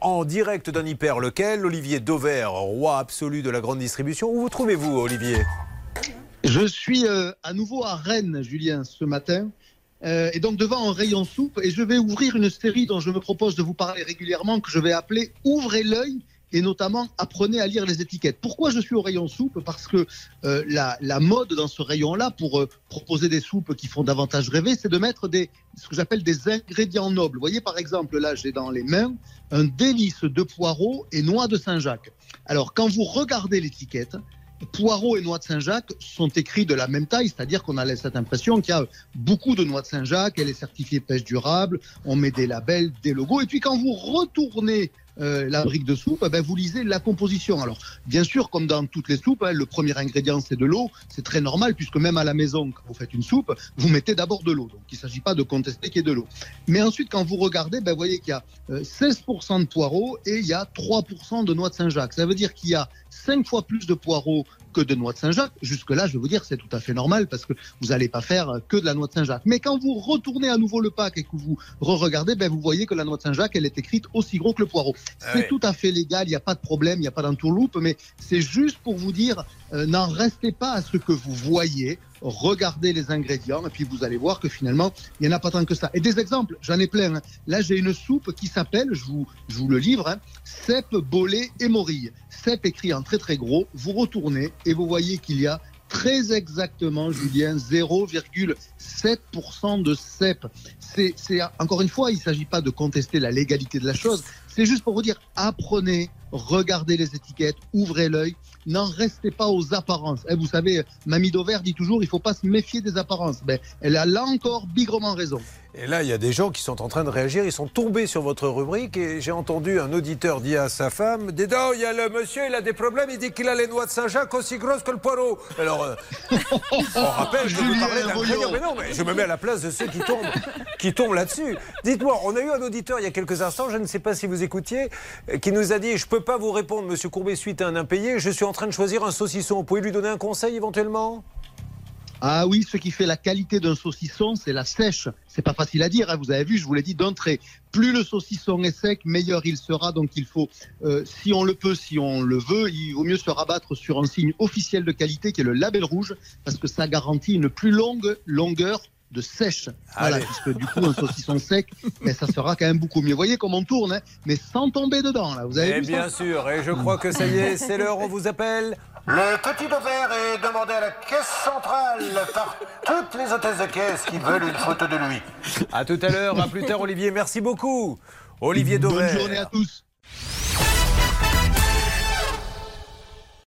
en direct d'un hyper lequel Olivier Dauvert, roi absolu de la grande distribution. Où vous trouvez-vous, Olivier? Je suis euh, à nouveau à Rennes, Julien, ce matin. Euh, et donc devant un rayon soupe, et je vais ouvrir une série dont je me propose de vous parler régulièrement, que je vais appeler Ouvrez l'œil et notamment apprenez à lire les étiquettes. Pourquoi je suis au rayon soupe Parce que euh, la, mode dans ce rayon-là, pour euh, proposer des soupes qui font davantage rêver, c'est de mettre ce que j'appelle des ingrédients nobles. Vous voyez par exemple, là j'ai dans les mains un délice de poireaux et noix de Saint-Jacques. Alors quand vous regardez l'étiquette, poireaux et noix de Saint-Jacques sont écrits de la même taille, c'est-à-dire qu'on a cette impression qu'il y a beaucoup de noix de Saint-Jacques, elle est certifiée pêche durable, on met des labels, des logos, et puis quand vous retournez euh, la brique de soupe, ben, vous lisez la composition. Alors, bien sûr, comme dans toutes les soupes, hein, le premier ingrédient c'est de l'eau. C'est très normal puisque même à la maison, quand vous faites une soupe, vous mettez d'abord de l'eau. Donc, il ne s'agit pas de contester qu'il y ait de l'eau. Mais ensuite, quand vous regardez, ben, vous voyez qu'il y a 16% euh, de poireaux et il y a 3% de noix de Saint-Jacques. Ça veut dire qu'il y a 5 fois plus de poireaux que de noix de Saint-Jacques. Jusque-là, je vais vous dire, c'est tout à fait normal parce que vous n'allez pas faire que de la noix de Saint-Jacques. Mais quand vous retournez à nouveau le pack et que vous re-regardez, ben, vous voyez que la noix de Saint-Jacques, elle est écrite aussi gros que le poireau. Ah c'est tout à fait légal, il n'y a pas de problème, il n'y a pas d'entourloupe, mais c'est juste pour vous dire, euh, n'en restez pas à ce que vous voyez, regardez les ingrédients et puis vous allez voir que finalement, il n'y en a pas tant que ça. Et des exemples, j'en ai plein. Hein. Là, j'ai une soupe qui s'appelle, je vous, je vous le livre, hein, cèpe, et morille. Cèpe écrit en très très gros, vous retournez et vous voyez qu'il y a très exactement, Julien, 0,7% de cèpe. C'est, encore une fois, il ne s'agit pas de contester la légalité de la chose, c'est juste pour vous dire, apprenez, regardez les étiquettes, ouvrez l'œil, n'en restez pas aux apparences. Et eh, vous savez, Mamie Dover dit toujours, il ne faut pas se méfier des apparences. Ben, elle a là encore bigrement raison. Et là, il y a des gens qui sont en train de réagir. Ils sont tombés sur votre rubrique et j'ai entendu un auditeur dire à sa femme Dédon, il y a le monsieur, il a des problèmes. Il dit qu'il a les noix de Saint-Jacques aussi grosses que le poireau. Alors, euh, on rappelle, je vous parlais d'un Mais non, mais je me mets à la place de ceux qui tombent, qui tombent là-dessus. Dites-moi, on a eu un auditeur il y a quelques instants, je ne sais pas si vous écoutiez, qui nous a dit Je ne peux pas vous répondre, monsieur Courbet, suite à un impayé. Je suis en train de choisir un saucisson. Vous pouvez lui donner un conseil éventuellement? Ah oui, ce qui fait la qualité d'un saucisson, c'est la sèche. C'est pas facile à dire, hein. vous avez vu, je vous l'ai dit d'entrée. Plus le saucisson est sec, meilleur il sera. Donc il faut, euh, si on le peut, si on le veut, il vaut mieux se rabattre sur un signe officiel de qualité qui est le label rouge, parce que ça garantit une plus longue longueur de sèche. Voilà, puisque du coup, un saucisson sec, mais ça sera quand même beaucoup mieux. Vous voyez comment on tourne, hein, mais sans tomber dedans. Là. Vous avez et bien sûr, et je crois que ça y est, c'est l'heure, on vous appelle. Le petit verre est demandé à la caisse centrale par toutes les hôtesses de caisse qui veulent une photo de lui. À tout à l'heure, à plus tard, Olivier. Merci beaucoup. Olivier Dauvert. Bonne journée à tous.